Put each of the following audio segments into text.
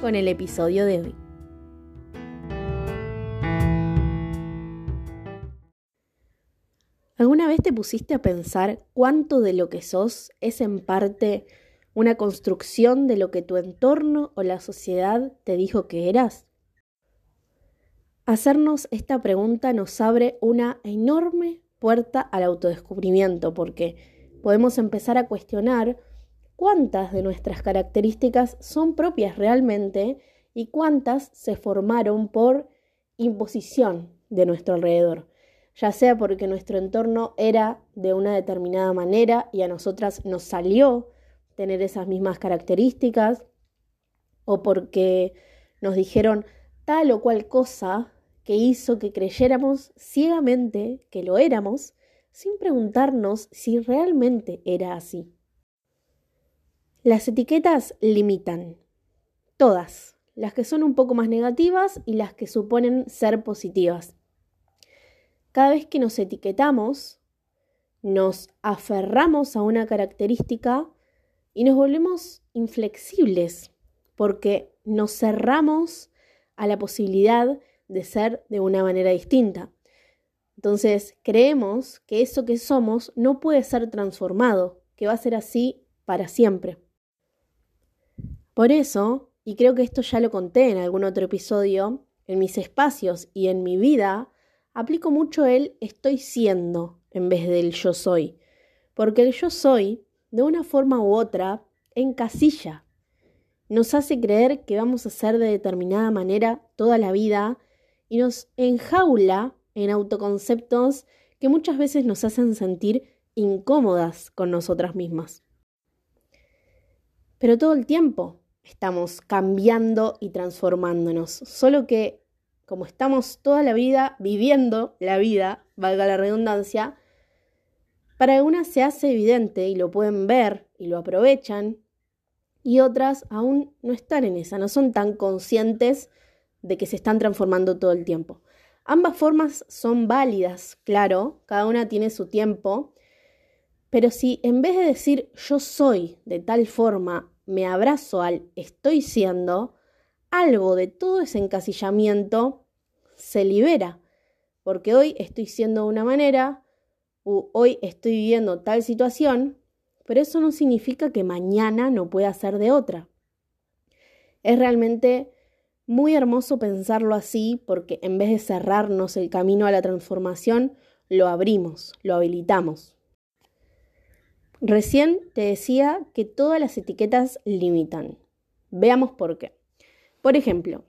con el episodio de hoy. ¿Alguna vez te pusiste a pensar cuánto de lo que sos es en parte una construcción de lo que tu entorno o la sociedad te dijo que eras? Hacernos esta pregunta nos abre una enorme puerta al autodescubrimiento porque podemos empezar a cuestionar cuántas de nuestras características son propias realmente y cuántas se formaron por imposición de nuestro alrededor ya sea porque nuestro entorno era de una determinada manera y a nosotras nos salió tener esas mismas características, o porque nos dijeron tal o cual cosa que hizo que creyéramos ciegamente que lo éramos, sin preguntarnos si realmente era así. Las etiquetas limitan, todas, las que son un poco más negativas y las que suponen ser positivas. Cada vez que nos etiquetamos, nos aferramos a una característica y nos volvemos inflexibles porque nos cerramos a la posibilidad de ser de una manera distinta. Entonces creemos que eso que somos no puede ser transformado, que va a ser así para siempre. Por eso, y creo que esto ya lo conté en algún otro episodio, en mis espacios y en mi vida, aplico mucho el estoy siendo en vez del yo soy, porque el yo soy, de una forma u otra, encasilla. Nos hace creer que vamos a ser de determinada manera toda la vida y nos enjaula en autoconceptos que muchas veces nos hacen sentir incómodas con nosotras mismas. Pero todo el tiempo estamos cambiando y transformándonos, solo que como estamos toda la vida viviendo la vida, valga la redundancia, para algunas se hace evidente y lo pueden ver y lo aprovechan, y otras aún no están en esa, no son tan conscientes de que se están transformando todo el tiempo. Ambas formas son válidas, claro, cada una tiene su tiempo, pero si en vez de decir yo soy de tal forma, me abrazo al estoy siendo, algo de todo ese encasillamiento se libera, porque hoy estoy siendo de una manera, hoy estoy viviendo tal situación, pero eso no significa que mañana no pueda ser de otra. Es realmente muy hermoso pensarlo así porque en vez de cerrarnos el camino a la transformación, lo abrimos, lo habilitamos. Recién te decía que todas las etiquetas limitan. Veamos por qué. Por ejemplo,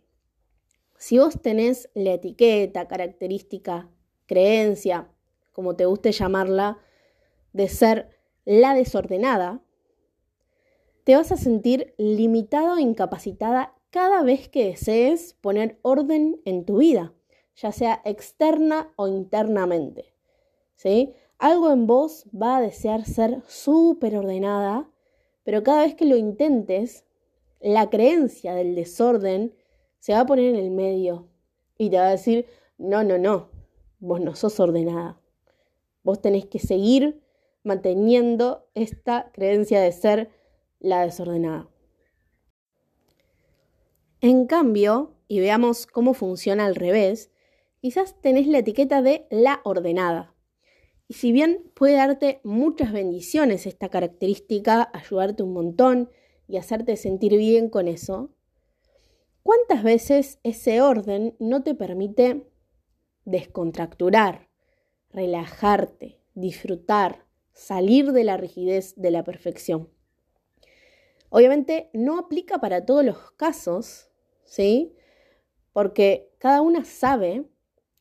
si vos tenés la etiqueta, característica, creencia, como te guste llamarla, de ser la desordenada, te vas a sentir limitado e incapacitada cada vez que desees poner orden en tu vida, ya sea externa o internamente. ¿sí? Algo en vos va a desear ser súper ordenada, pero cada vez que lo intentes, la creencia del desorden se va a poner en el medio y te va a decir, no, no, no, vos no sos ordenada. Vos tenés que seguir manteniendo esta creencia de ser la desordenada. En cambio, y veamos cómo funciona al revés, quizás tenés la etiqueta de la ordenada. Y si bien puede darte muchas bendiciones esta característica, ayudarte un montón y hacerte sentir bien con eso, ¿Cuántas veces ese orden no te permite descontracturar, relajarte, disfrutar, salir de la rigidez de la perfección? Obviamente no aplica para todos los casos, ¿sí? Porque cada una sabe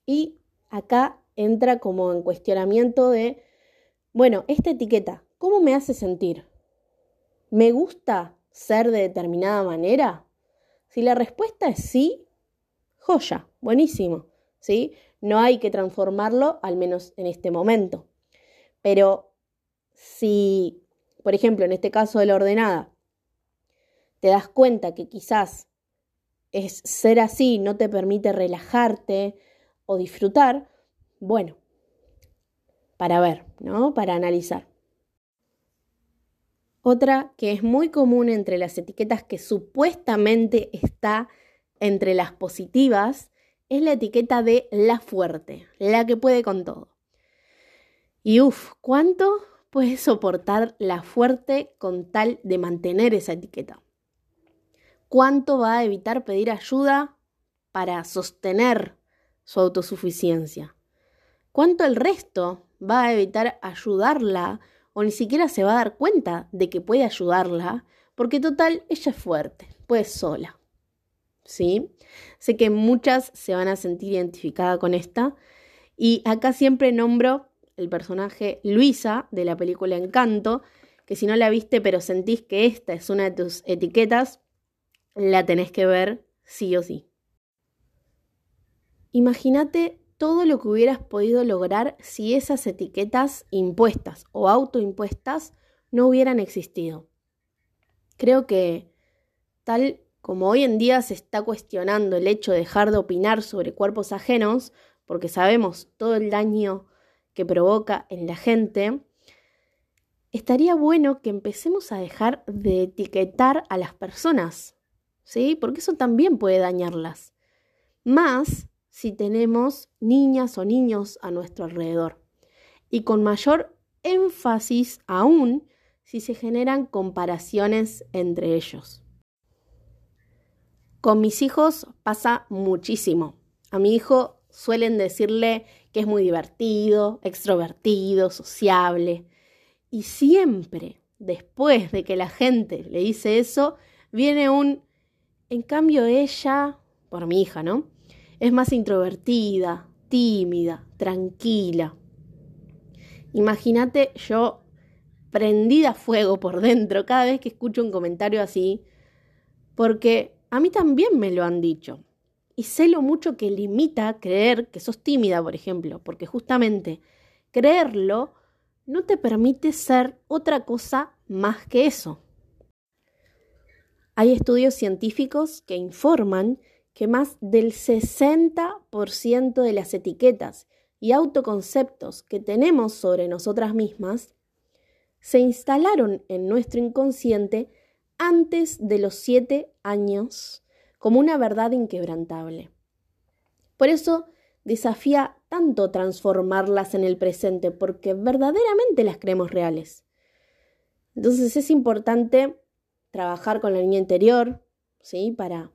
y acá entra como en cuestionamiento de, bueno, esta etiqueta, ¿cómo me hace sentir? ¿Me gusta ser de determinada manera? Si la respuesta es sí, joya, buenísimo, ¿sí? No hay que transformarlo, al menos en este momento. Pero si, por ejemplo, en este caso de la ordenada, te das cuenta que quizás es ser así no te permite relajarte o disfrutar, bueno, para ver, ¿no? Para analizar. Otra que es muy común entre las etiquetas que supuestamente está entre las positivas es la etiqueta de la fuerte, la que puede con todo. Y uff, ¿cuánto puede soportar la fuerte con tal de mantener esa etiqueta? ¿Cuánto va a evitar pedir ayuda para sostener su autosuficiencia? ¿Cuánto el resto va a evitar ayudarla o ni siquiera se va a dar cuenta de que puede ayudarla? Porque total, ella es fuerte, pues sola. ¿Sí? Sé que muchas se van a sentir identificadas con esta y acá siempre nombro el personaje Luisa de la película Encanto, que si no la viste pero sentís que esta es una de tus etiquetas, la tenés que ver sí o sí. Imagínate todo lo que hubieras podido lograr si esas etiquetas impuestas o autoimpuestas no hubieran existido. Creo que tal como hoy en día se está cuestionando el hecho de dejar de opinar sobre cuerpos ajenos, porque sabemos todo el daño que provoca en la gente, estaría bueno que empecemos a dejar de etiquetar a las personas, ¿sí? Porque eso también puede dañarlas. Más si tenemos niñas o niños a nuestro alrededor. Y con mayor énfasis aún si se generan comparaciones entre ellos. Con mis hijos pasa muchísimo. A mi hijo suelen decirle que es muy divertido, extrovertido, sociable. Y siempre, después de que la gente le dice eso, viene un, en cambio ella, por mi hija, ¿no? Es más introvertida, tímida, tranquila. Imagínate yo prendida a fuego por dentro cada vez que escucho un comentario así, porque a mí también me lo han dicho. Y sé lo mucho que limita creer que sos tímida, por ejemplo, porque justamente creerlo no te permite ser otra cosa más que eso. Hay estudios científicos que informan que más del 60% de las etiquetas y autoconceptos que tenemos sobre nosotras mismas se instalaron en nuestro inconsciente antes de los 7 años como una verdad inquebrantable. Por eso desafía tanto transformarlas en el presente, porque verdaderamente las creemos reales. Entonces es importante trabajar con la niña interior, ¿sí? Para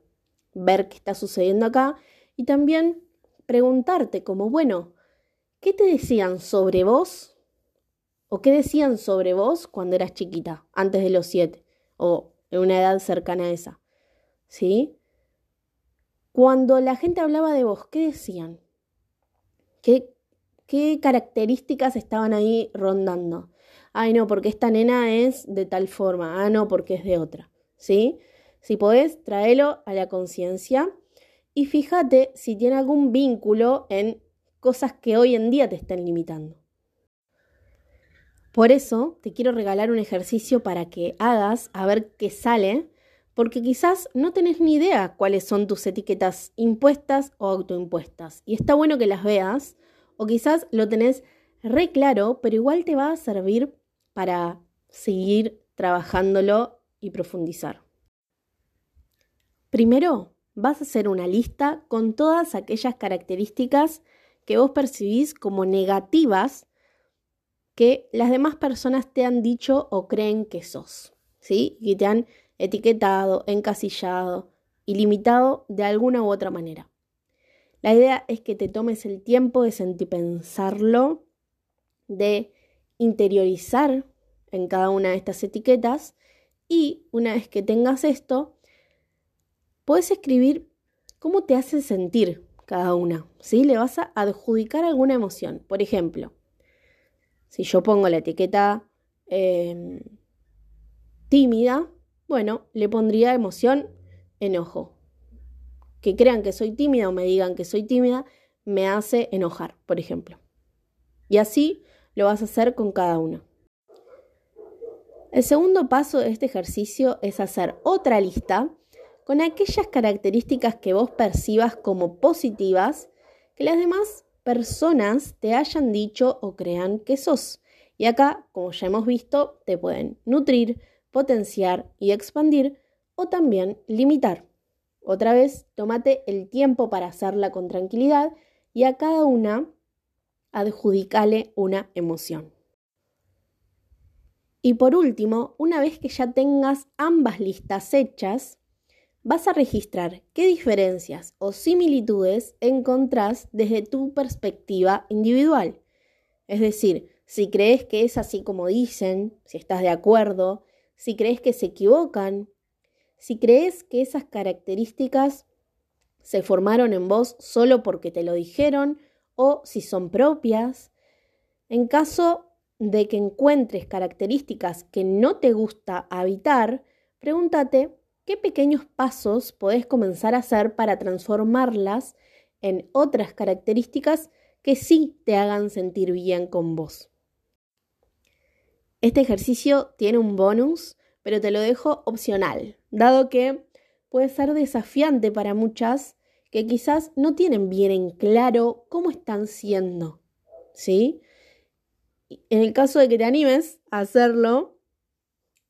ver qué está sucediendo acá y también preguntarte como, bueno, ¿qué te decían sobre vos? ¿O qué decían sobre vos cuando eras chiquita, antes de los siete? O en una edad cercana a esa. ¿Sí? Cuando la gente hablaba de vos, ¿qué decían? ¿Qué, qué características estaban ahí rondando? Ay, no, porque esta nena es de tal forma. Ah, no, porque es de otra. ¿Sí? Si podés, tráelo a la conciencia y fíjate si tiene algún vínculo en cosas que hoy en día te están limitando. Por eso te quiero regalar un ejercicio para que hagas a ver qué sale porque quizás no tenés ni idea cuáles son tus etiquetas impuestas o autoimpuestas. Y está bueno que las veas, o quizás lo tenés re claro, pero igual te va a servir para seguir trabajándolo y profundizar. Primero, vas a hacer una lista con todas aquellas características que vos percibís como negativas que las demás personas te han dicho o creen que sos, ¿sí? Y te han etiquetado, encasillado y limitado de alguna u otra manera. La idea es que te tomes el tiempo de sentir pensarlo, de interiorizar en cada una de estas etiquetas y una vez que tengas esto, puedes escribir cómo te hace sentir cada una, ¿sí? Le vas a adjudicar alguna emoción. Por ejemplo, si yo pongo la etiqueta em, tímida, bueno, le pondría emoción enojo, que crean que soy tímida o me digan que soy tímida me hace enojar, por ejemplo. Y así lo vas a hacer con cada uno. El segundo paso de este ejercicio es hacer otra lista con aquellas características que vos percibas como positivas que las demás personas te hayan dicho o crean que sos. Y acá, como ya hemos visto, te pueden nutrir, potenciar y expandir o también limitar. Otra vez, tómate el tiempo para hacerla con tranquilidad y a cada una adjudicale una emoción. Y por último, una vez que ya tengas ambas listas hechas, vas a registrar qué diferencias o similitudes encontrás desde tu perspectiva individual. Es decir, si crees que es así como dicen, si estás de acuerdo, si crees que se equivocan, si crees que esas características se formaron en vos solo porque te lo dijeron o si son propias. En caso de que encuentres características que no te gusta habitar, pregúntate qué pequeños pasos podés comenzar a hacer para transformarlas en otras características que sí te hagan sentir bien con vos. Este ejercicio tiene un bonus, pero te lo dejo opcional, dado que puede ser desafiante para muchas que quizás no tienen bien en claro cómo están siendo, ¿sí? En el caso de que te animes a hacerlo,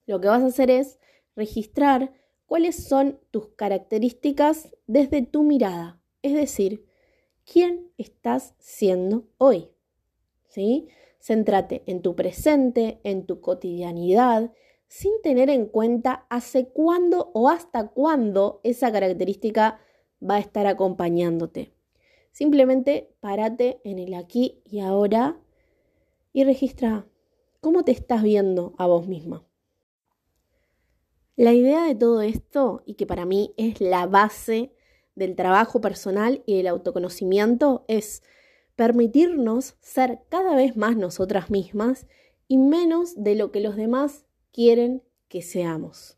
lo que vas a hacer es registrar cuáles son tus características desde tu mirada, es decir, quién estás siendo hoy. ¿Sí? Céntrate en tu presente, en tu cotidianidad, sin tener en cuenta hace cuándo o hasta cuándo esa característica va a estar acompañándote. Simplemente párate en el aquí y ahora y registra cómo te estás viendo a vos misma. La idea de todo esto, y que para mí es la base del trabajo personal y del autoconocimiento, es permitirnos ser cada vez más nosotras mismas y menos de lo que los demás quieren que seamos.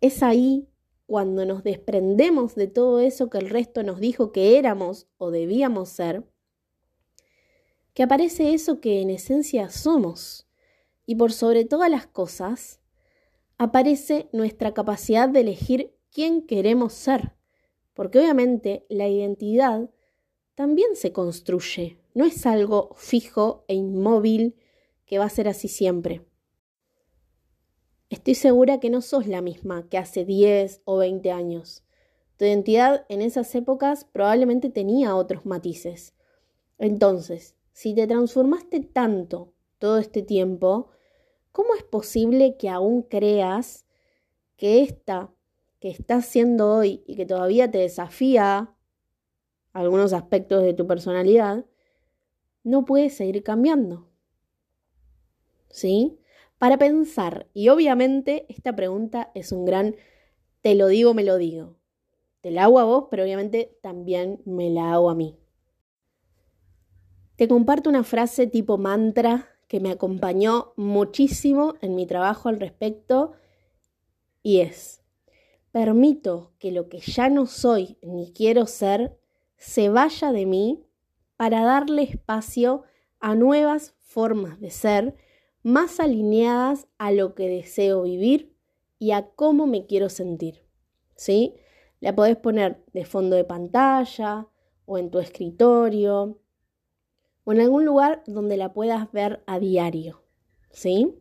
Es ahí cuando nos desprendemos de todo eso que el resto nos dijo que éramos o debíamos ser, que aparece eso que en esencia somos. Y por sobre todas las cosas, aparece nuestra capacidad de elegir quién queremos ser. Porque obviamente la identidad también se construye, no es algo fijo e inmóvil que va a ser así siempre. Estoy segura que no sos la misma que hace 10 o 20 años. Tu identidad en esas épocas probablemente tenía otros matices. Entonces, si te transformaste tanto todo este tiempo, ¿cómo es posible que aún creas que esta que estás siendo hoy y que todavía te desafía algunos aspectos de tu personalidad, no puede seguir cambiando? ¿Sí? Para pensar, y obviamente esta pregunta es un gran te lo digo, me lo digo. Te la hago a vos, pero obviamente también me la hago a mí. Te comparto una frase tipo mantra que me acompañó muchísimo en mi trabajo al respecto y es, permito que lo que ya no soy ni quiero ser se vaya de mí para darle espacio a nuevas formas de ser más alineadas a lo que deseo vivir y a cómo me quiero sentir. ¿Sí? La podés poner de fondo de pantalla o en tu escritorio o en algún lugar donde la puedas ver a diario. ¿Sí?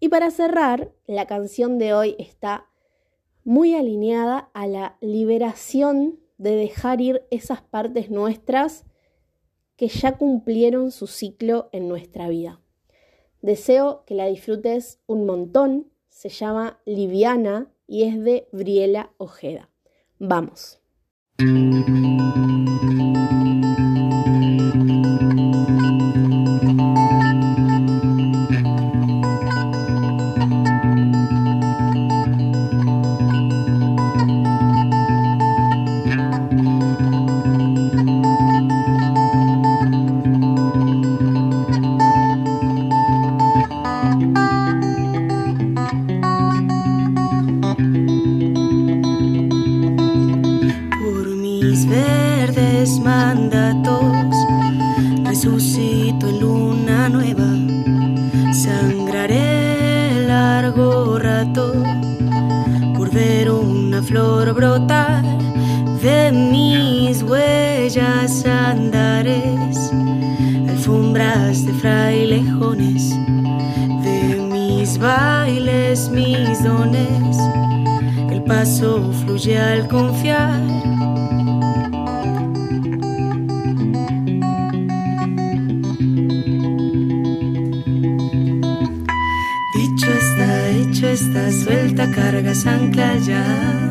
Y para cerrar, la canción de hoy está muy alineada a la liberación de dejar ir esas partes nuestras que ya cumplieron su ciclo en nuestra vida. Deseo que la disfrutes un montón. Se llama Liviana y es de Briela Ojeda. Vamos. Frailejones, de mis bailes, mis dones, el paso fluye al confiar esta suelta, cargas ancla ya.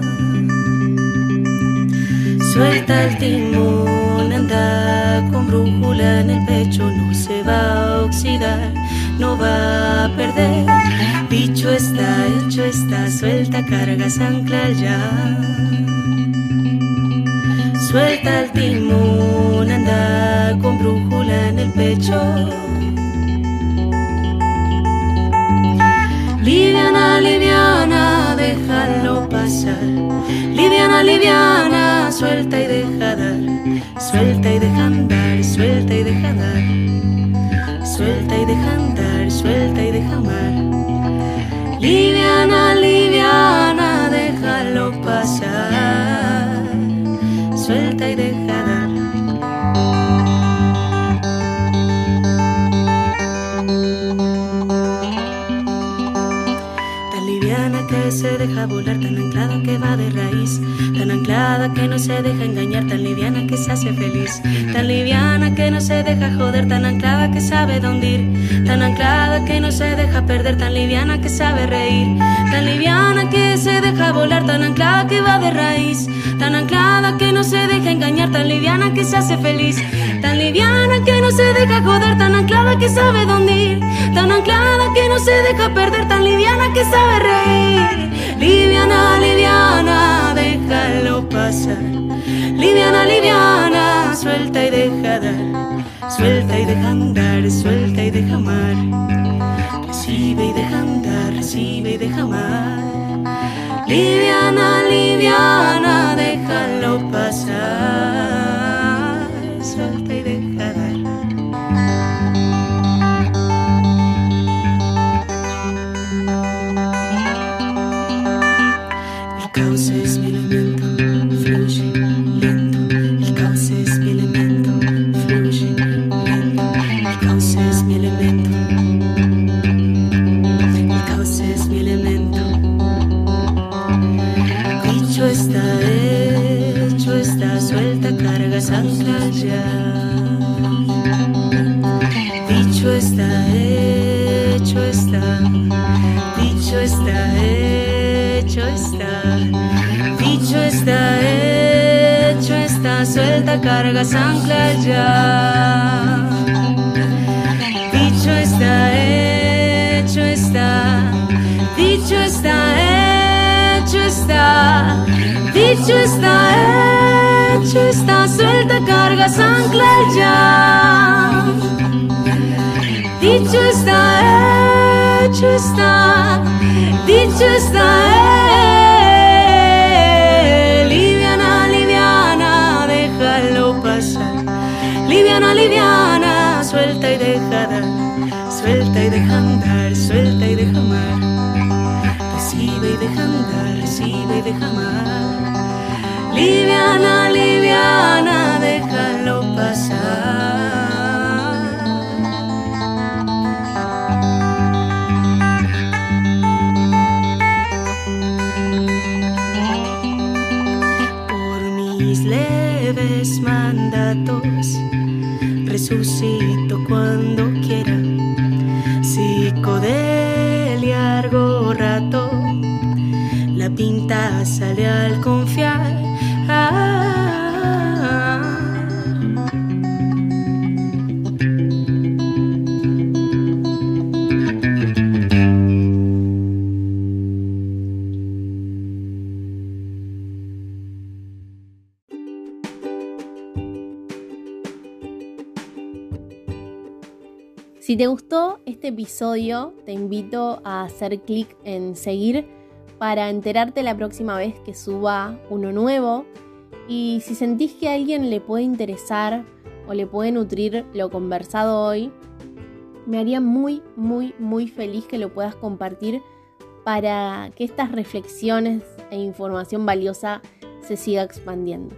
Suelta el timón, anda con brújula en el pecho, no se va a oxidar, no va a perder. Dicho está, hecho está, suelta, cargas ancla ya. Suelta el timón, anda con brújula en el pecho. Liviana, liviana, déjalo pasar. Liviana, liviana, suelta y deja dar. Suelta y deja andar, suelta y deja dar. Suelta y deja andar, suelta y deja amar. Liviana, liviana, déjalo pasar. Suelta y deja deja volar, tan anclada que va de raíz, tan anclada que no se deja engañar, tan liviana que se hace feliz, tan liviana que no se deja joder, tan anclada que sabe dónde ir, tan anclada que no se deja perder, tan liviana que sabe reír, tan liviana que se deja volar, tan anclada que va de raíz, tan anclada que no se deja engañar, tan liviana que se hace feliz, tan liviana que no se deja joder, tan anclada que sabe dónde ir, tan anclada que no se deja perder, tan liviana que sabe reír. Liviana, liviana, déjalo pasar. Liviana, liviana, suelta y deja dar. Suelta y deja andar, suelta y deja amar. Recibe y deja andar, recibe y deja amar. Liviana, liviana, déjalo pasar. Cargas ancla ya. Dicho está, hecho está, dicho está, hecho está, dicho está, hecho está, suelta cargas ancla ya. Dicho está, hecho está, dicho está, liviana, deja amar. Liviana, liviana, déjalo pasar. Por mis leves mandatos resucito cuando sale al confiar. Si te gustó este episodio, te invito a hacer clic en seguir para enterarte la próxima vez que suba uno nuevo. Y si sentís que a alguien le puede interesar o le puede nutrir lo conversado hoy, me haría muy, muy, muy feliz que lo puedas compartir para que estas reflexiones e información valiosa se siga expandiendo.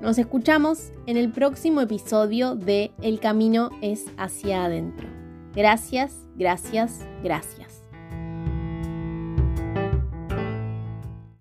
Nos escuchamos en el próximo episodio de El camino es hacia adentro. Gracias, gracias, gracias.